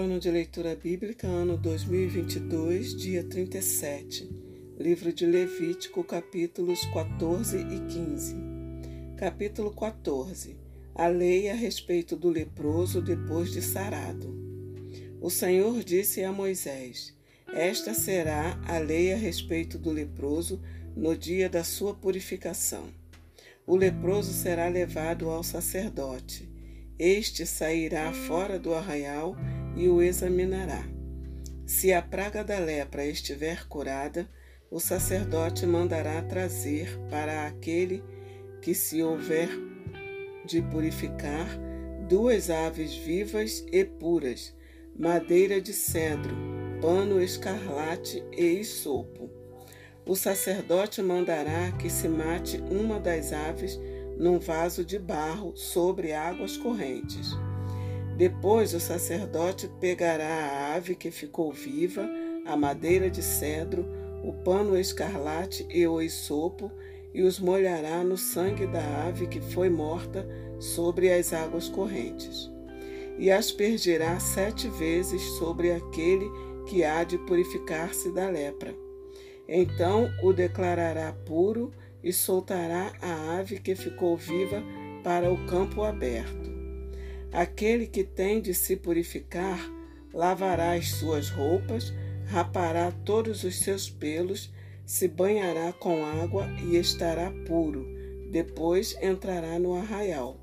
Plano de Leitura Bíblica, ano 2022, dia 37. Livro de Levítico, capítulos 14 e 15. Capítulo 14. A lei a respeito do leproso depois de sarado. O Senhor disse a Moisés: Esta será a lei a respeito do leproso no dia da sua purificação. O leproso será levado ao sacerdote. Este sairá fora do arraial e o examinará. Se a praga da lepra estiver curada, o sacerdote mandará trazer para aquele que se houver de purificar duas aves vivas e puras, madeira de cedro, pano escarlate e isopo. O sacerdote mandará que se mate uma das aves num vaso de barro sobre águas correntes. Depois o sacerdote pegará a ave que ficou viva, a madeira de cedro, o pano escarlate e o isopo e os molhará no sangue da ave que foi morta sobre as águas correntes. E aspergirá sete vezes sobre aquele que há de purificar-se da lepra. Então o declarará puro e soltará a ave que ficou viva para o campo aberto. Aquele que tem de se purificar lavará as suas roupas, rapará todos os seus pelos, se banhará com água e estará puro. Depois entrará no arraial.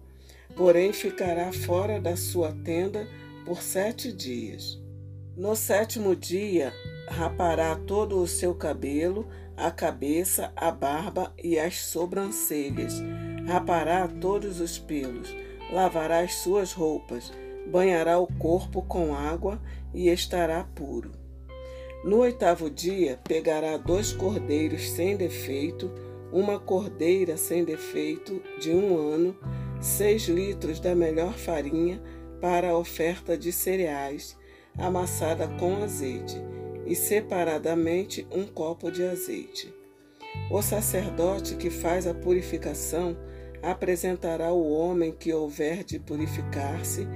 Porém, ficará fora da sua tenda por sete dias. No sétimo dia, rapará todo o seu cabelo, a cabeça, a barba e as sobrancelhas. Rapará todos os pelos lavará as suas roupas, banhará o corpo com água e estará puro. No oitavo dia, pegará dois cordeiros sem defeito, uma cordeira sem defeito de um ano, seis litros da melhor farinha para a oferta de cereais, amassada com azeite, e separadamente um copo de azeite. O sacerdote que faz a purificação apresentará o homem que houver de purificar-se,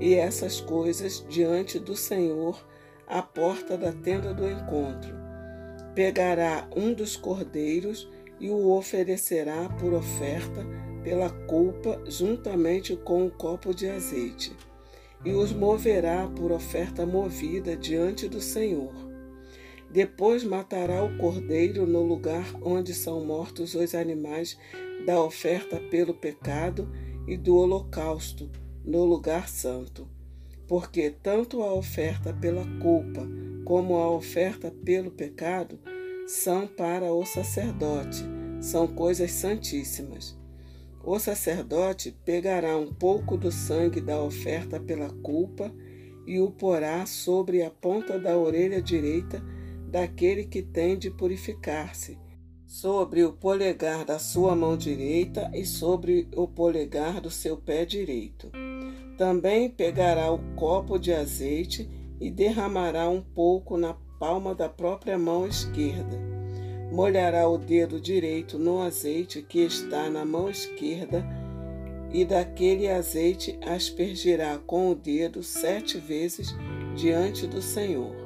e essas coisas diante do Senhor à porta da tenda do encontro. Pegará um dos cordeiros e o oferecerá por oferta pela culpa, juntamente com um copo de azeite, e os moverá por oferta movida diante do Senhor. Depois matará o cordeiro no lugar onde são mortos os animais da oferta pelo pecado e do holocausto no lugar santo, porque tanto a oferta pela culpa como a oferta pelo pecado são para o sacerdote, são coisas santíssimas. O sacerdote pegará um pouco do sangue da oferta pela culpa e o porá sobre a ponta da orelha direita daquele que tem de purificar-se sobre o polegar da sua mão direita e sobre o polegar do seu pé direito. Também pegará o copo de azeite e derramará um pouco na palma da própria mão esquerda. Molhará o dedo direito no azeite que está na mão esquerda e daquele azeite aspergirá com o dedo sete vezes diante do Senhor.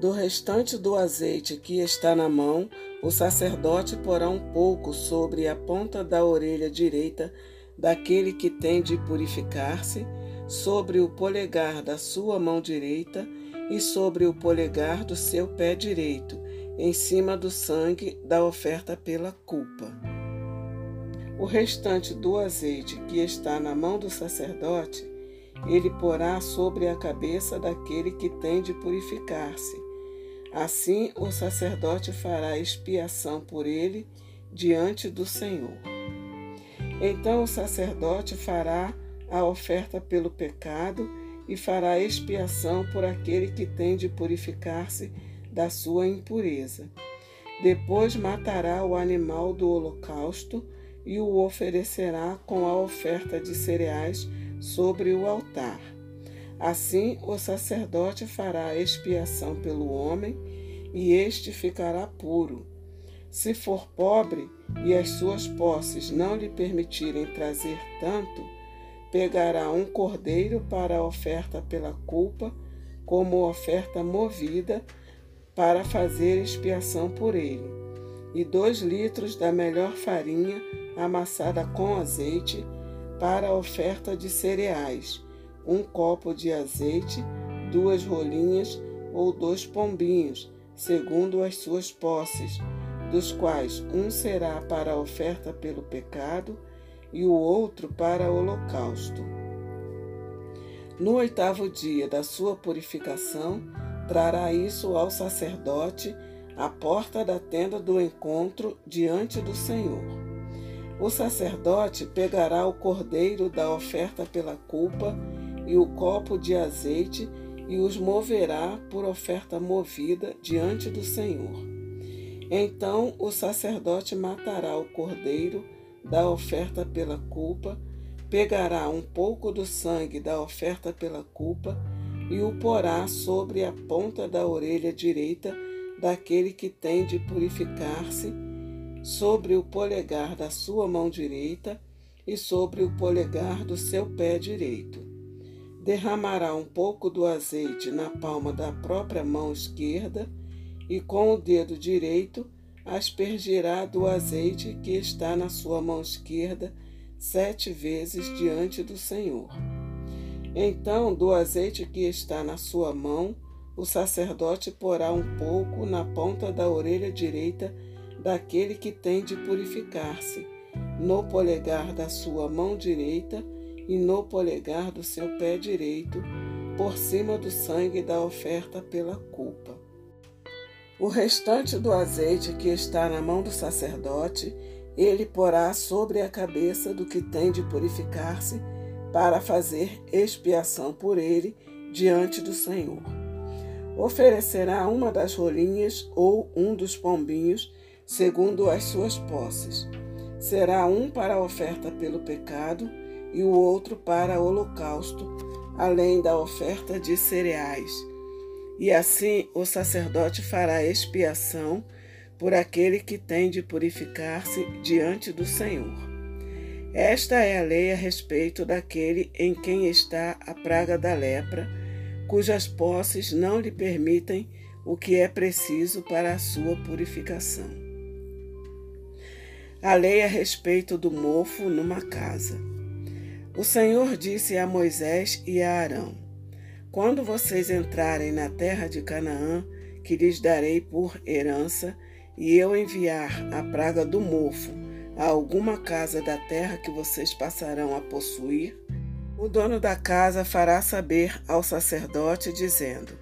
Do restante do azeite que está na mão, o sacerdote porá um pouco sobre a ponta da orelha direita daquele que tem de purificar-se, sobre o polegar da sua mão direita e sobre o polegar do seu pé direito, em cima do sangue da oferta pela culpa. O restante do azeite que está na mão do sacerdote, ele porá sobre a cabeça daquele que tem de purificar-se Assim o sacerdote fará expiação por ele diante do Senhor. Então o sacerdote fará a oferta pelo pecado e fará expiação por aquele que tem de purificar-se da sua impureza. Depois matará o animal do holocausto e o oferecerá com a oferta de cereais sobre o altar. Assim, o sacerdote fará expiação pelo homem e este ficará puro. Se for pobre e as suas posses não lhe permitirem trazer tanto, pegará um cordeiro para a oferta pela culpa, como oferta movida para fazer expiação por ele, e dois litros da melhor farinha amassada com azeite para a oferta de cereais, um copo de azeite, duas rolinhas ou dois pombinhos, segundo as suas posses, dos quais um será para a oferta pelo pecado e o outro para o holocausto. No oitavo dia da sua purificação, trará isso ao sacerdote à porta da tenda do encontro diante do Senhor. O sacerdote pegará o cordeiro da oferta pela culpa e o copo de azeite e os moverá por oferta movida diante do Senhor. Então o sacerdote matará o cordeiro da oferta pela culpa, pegará um pouco do sangue da oferta pela culpa e o porá sobre a ponta da orelha direita daquele que tem de purificar-se, sobre o polegar da sua mão direita e sobre o polegar do seu pé direito. Derramará um pouco do azeite na palma da própria mão esquerda e com o dedo direito aspergirá do azeite que está na sua mão esquerda sete vezes diante do Senhor. Então, do azeite que está na sua mão, o sacerdote porá um pouco na ponta da orelha direita daquele que tem de purificar-se, no polegar da sua mão direita e no polegar do seu pé direito, por cima do sangue da oferta pela culpa. O restante do azeite que está na mão do sacerdote, ele porá sobre a cabeça do que tem de purificar-se para fazer expiação por ele diante do Senhor. Oferecerá uma das rolinhas ou um dos pombinhos, segundo as suas posses. Será um para a oferta pelo pecado e o outro para holocausto, além da oferta de cereais. E assim o sacerdote fará expiação por aquele que tem de purificar-se diante do Senhor. Esta é a lei a respeito daquele em quem está a praga da lepra, cujas posses não lhe permitem o que é preciso para a sua purificação. A lei a respeito do mofo numa casa. O Senhor disse a Moisés e a Arão: Quando vocês entrarem na terra de Canaã, que lhes darei por herança, e eu enviar a praga do mofo, a alguma casa da terra que vocês passarão a possuir, o dono da casa fará saber ao sacerdote, dizendo: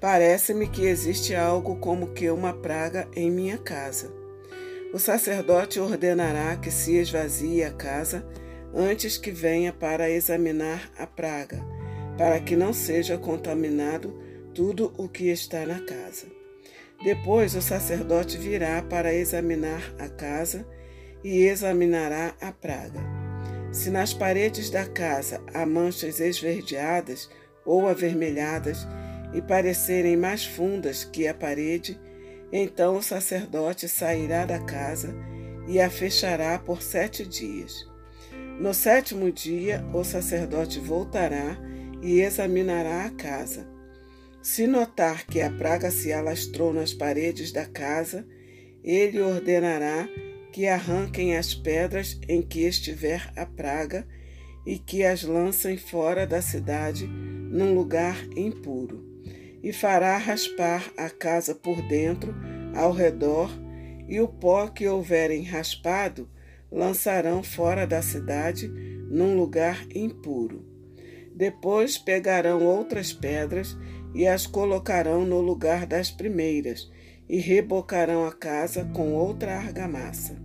Parece-me que existe algo como que uma praga em minha casa. O sacerdote ordenará que se esvazie a casa antes que venha para examinar a praga, para que não seja contaminado tudo o que está na casa. Depois o sacerdote virá para examinar a casa e examinará a praga. Se nas paredes da casa há manchas esverdeadas ou avermelhadas e parecerem mais fundas que a parede, então o sacerdote sairá da casa e a fechará por sete dias. No sétimo dia, o sacerdote voltará e examinará a casa. Se notar que a praga se alastrou nas paredes da casa, ele ordenará que arranquem as pedras em que estiver a praga e que as lancem fora da cidade num lugar impuro. E fará raspar a casa por dentro, ao redor, e o pó que houverem raspado lançarão fora da cidade num lugar impuro. Depois pegarão outras pedras e as colocarão no lugar das primeiras, e rebocarão a casa com outra argamassa.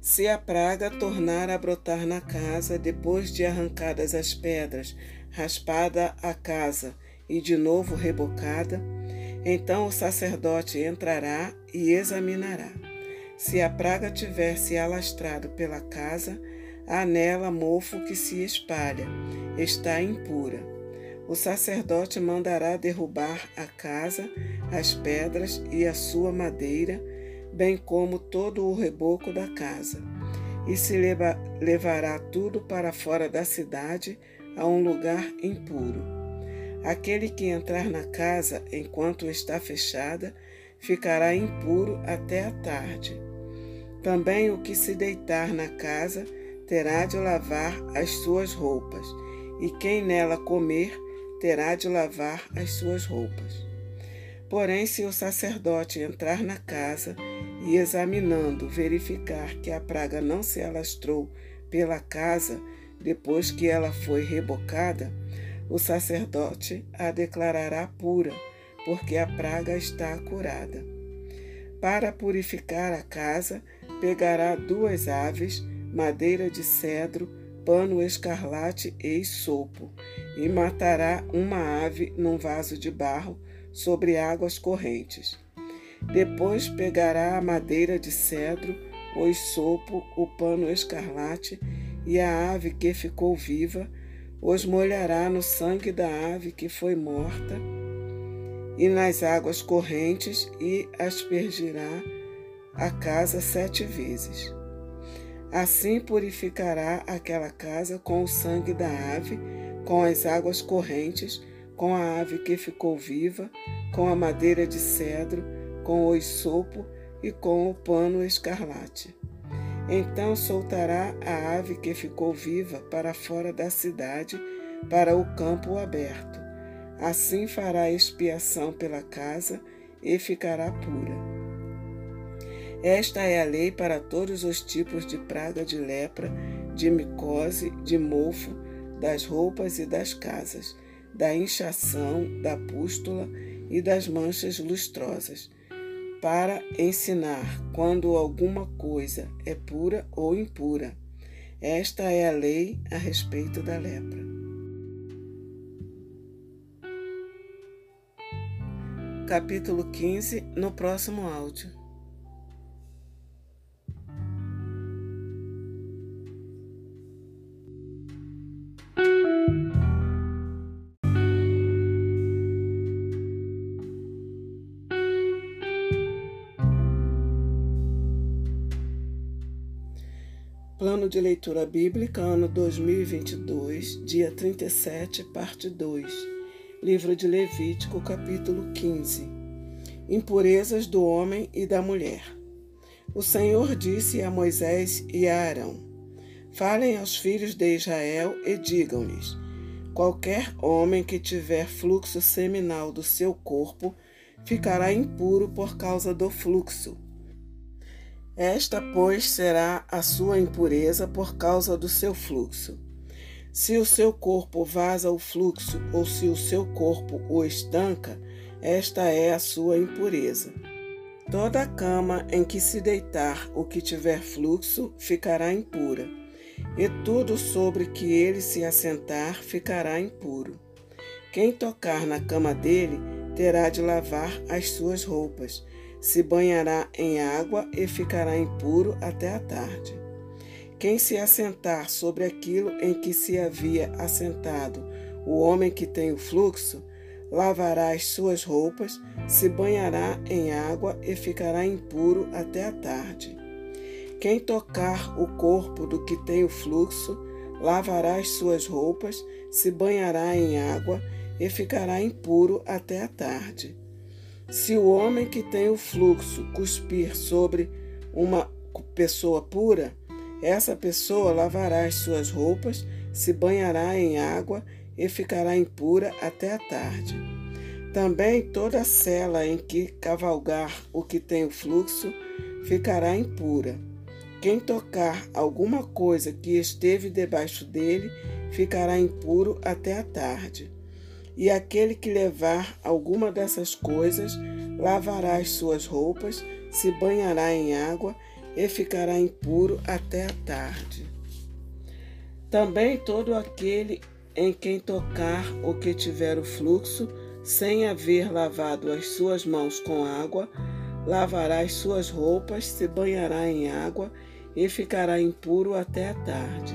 Se a praga tornar a brotar na casa, depois de arrancadas as pedras, raspada a casa e de novo rebocada, então o sacerdote entrará e examinará. Se a praga tiver se alastrado pela casa, há nela mofo que se espalha, está impura. O sacerdote mandará derrubar a casa, as pedras e a sua madeira, bem como todo o reboco da casa, e se leva, levará tudo para fora da cidade, a um lugar impuro. Aquele que entrar na casa enquanto está fechada ficará impuro até a tarde. Também o que se deitar na casa terá de lavar as suas roupas, e quem nela comer terá de lavar as suas roupas. Porém, se o sacerdote entrar na casa e, examinando, verificar que a praga não se alastrou pela casa depois que ela foi rebocada, o sacerdote a declarará pura, porque a praga está curada. Para purificar a casa, pegará duas aves, madeira de cedro, pano escarlate e sopo, e matará uma ave num vaso de barro sobre águas correntes. Depois pegará a madeira de cedro, o sopo, o pano escarlate e a ave que ficou viva, os molhará no sangue da ave que foi morta e nas águas correntes e aspergirá a casa sete vezes. Assim purificará aquela casa com o sangue da ave, com as águas correntes, com a ave que ficou viva, com a madeira de cedro, com o isopo e com o pano escarlate. Então soltará a ave que ficou viva para fora da cidade, para o campo aberto. Assim fará expiação pela casa e ficará pura. Esta é a lei para todos os tipos de praga de lepra, de micose, de mofo, das roupas e das casas, da inchação, da pústula e das manchas lustrosas, para ensinar quando alguma coisa é pura ou impura. Esta é a lei a respeito da lepra. Capítulo 15 no próximo áudio. Plano de Leitura Bíblica, ano 2022, dia 37, parte 2. Livro de Levítico, capítulo 15. Impurezas do homem e da mulher. O Senhor disse a Moisés e a Arão: Falem aos filhos de Israel e digam-lhes: Qualquer homem que tiver fluxo seminal do seu corpo ficará impuro por causa do fluxo esta, pois, será a sua impureza por causa do seu fluxo. Se o seu corpo vaza o fluxo ou se o seu corpo o estanca, esta é a sua impureza. Toda cama em que se deitar o que tiver fluxo ficará impura, e tudo sobre que ele se assentar ficará impuro. Quem tocar na cama dele terá de lavar as suas roupas, se banhará em água e ficará impuro até a tarde. Quem se assentar sobre aquilo em que se havia assentado o homem que tem o fluxo, lavará as suas roupas, se banhará em água e ficará impuro até a tarde. Quem tocar o corpo do que tem o fluxo, lavará as suas roupas, se banhará em água e ficará impuro até a tarde. Se o homem que tem o fluxo cuspir sobre uma pessoa pura, essa pessoa lavará as suas roupas, se banhará em água e ficará impura até a tarde. Também toda cela em que cavalgar o que tem o fluxo ficará impura. Quem tocar alguma coisa que esteve debaixo dele ficará impuro até a tarde. E aquele que levar alguma dessas coisas lavará as suas roupas, se banhará em água e ficará impuro até a tarde. Também todo aquele em quem tocar o que tiver o fluxo, sem haver lavado as suas mãos com água, lavará as suas roupas, se banhará em água e ficará impuro até a tarde.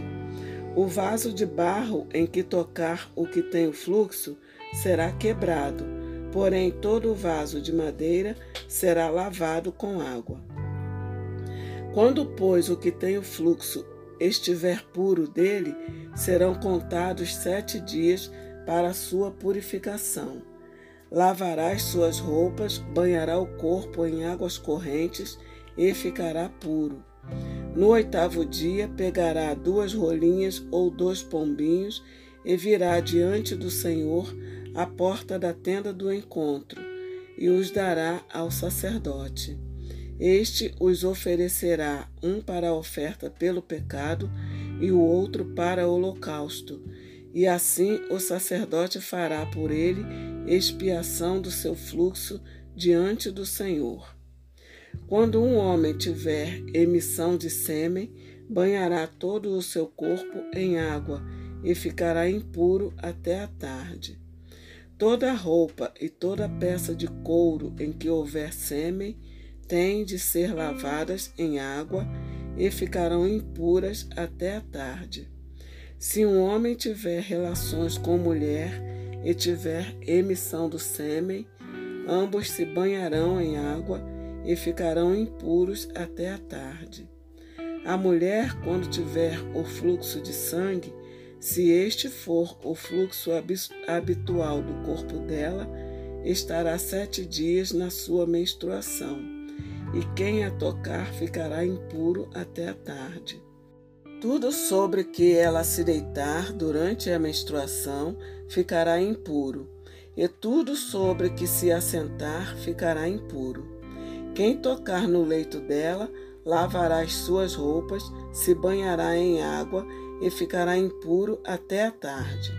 O vaso de barro em que tocar o que tem o fluxo será quebrado, porém todo o vaso de madeira será lavado com água. Quando, pois, o que tem o fluxo estiver puro dele, serão contados sete dias para a sua purificação. Lavará as suas roupas, banhará o corpo em águas correntes e ficará puro. No oitavo dia, pegará duas rolinhas ou dois pombinhos e virá diante do Senhor à porta da tenda do encontro e os dará ao sacerdote. Este os oferecerá um para a oferta pelo pecado e o outro para o holocausto. E assim o sacerdote fará por ele expiação do seu fluxo diante do Senhor. Quando um homem tiver emissão de sêmen, banhará todo o seu corpo em água e ficará impuro até a tarde. Toda roupa e toda peça de couro em que houver sêmen têm de ser lavadas em água e ficarão impuras até a tarde. Se um homem tiver relações com mulher e tiver emissão do sêmen, ambos se banharão em água e ficarão impuros até a tarde. A mulher, quando tiver o fluxo de sangue, se este for o fluxo habitual do corpo dela, estará sete dias na sua menstruação, e quem a tocar ficará impuro até a tarde. Tudo sobre que ela se deitar durante a menstruação ficará impuro, e tudo sobre que se assentar ficará impuro. Quem tocar no leito dela lavará as suas roupas, se banhará em água e ficará impuro até a tarde.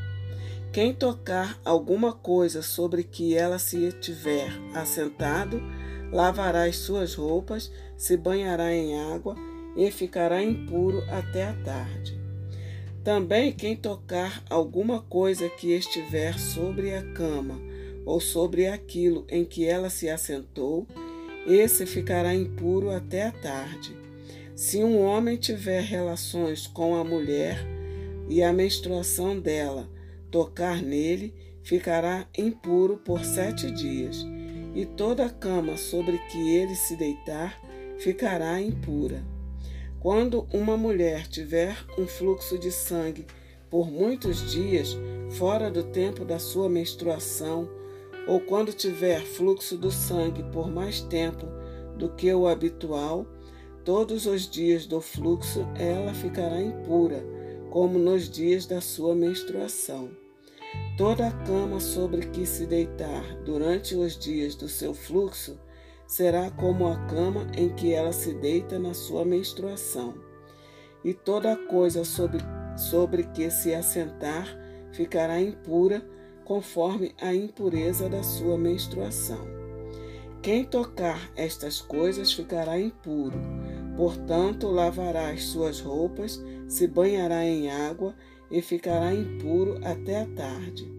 Quem tocar alguma coisa sobre que ela se tiver assentado, lavará as suas roupas, se banhará em água e ficará impuro até a tarde. Também quem tocar alguma coisa que estiver sobre a cama ou sobre aquilo em que ela se assentou, esse ficará impuro até a tarde. Se um homem tiver relações com a mulher e a menstruação dela tocar nele, ficará impuro por sete dias, e toda a cama sobre que ele se deitar ficará impura. Quando uma mulher tiver um fluxo de sangue por muitos dias, fora do tempo da sua menstruação, ou quando tiver fluxo do sangue por mais tempo do que o habitual, Todos os dias do fluxo ela ficará impura, como nos dias da sua menstruação. Toda a cama sobre que se deitar durante os dias do seu fluxo será como a cama em que ela se deita na sua menstruação. E toda coisa sobre, sobre que se assentar ficará impura, conforme a impureza da sua menstruação. Quem tocar estas coisas ficará impuro Portanto, lavará as suas roupas, se banhará em água e ficará impuro até a tarde.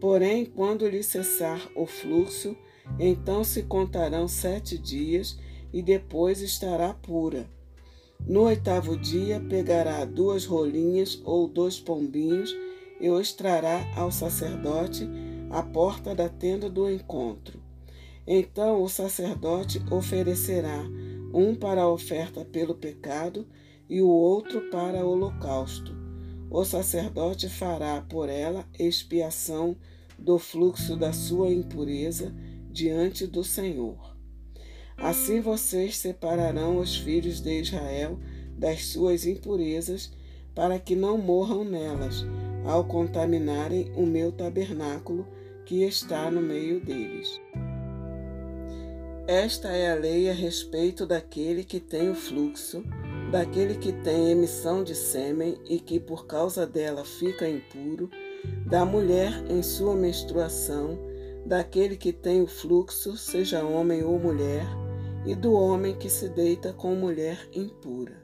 Porém, quando lhe cessar o fluxo, então se contarão sete dias e depois estará pura. No oitavo dia, pegará duas rolinhas ou dois pombinhos e os trará ao sacerdote à porta da tenda do encontro. Então o sacerdote oferecerá um para a oferta pelo pecado e o outro para o holocausto. O sacerdote fará por ela expiação do fluxo da sua impureza diante do Senhor. Assim vocês separarão os filhos de Israel das suas impurezas, para que não morram nelas, ao contaminarem o meu tabernáculo que está no meio deles. Esta é a lei a respeito daquele que tem o fluxo, daquele que tem emissão de sêmen e que por causa dela fica impuro, da mulher em sua menstruação, daquele que tem o fluxo, seja homem ou mulher, e do homem que se deita com mulher impura.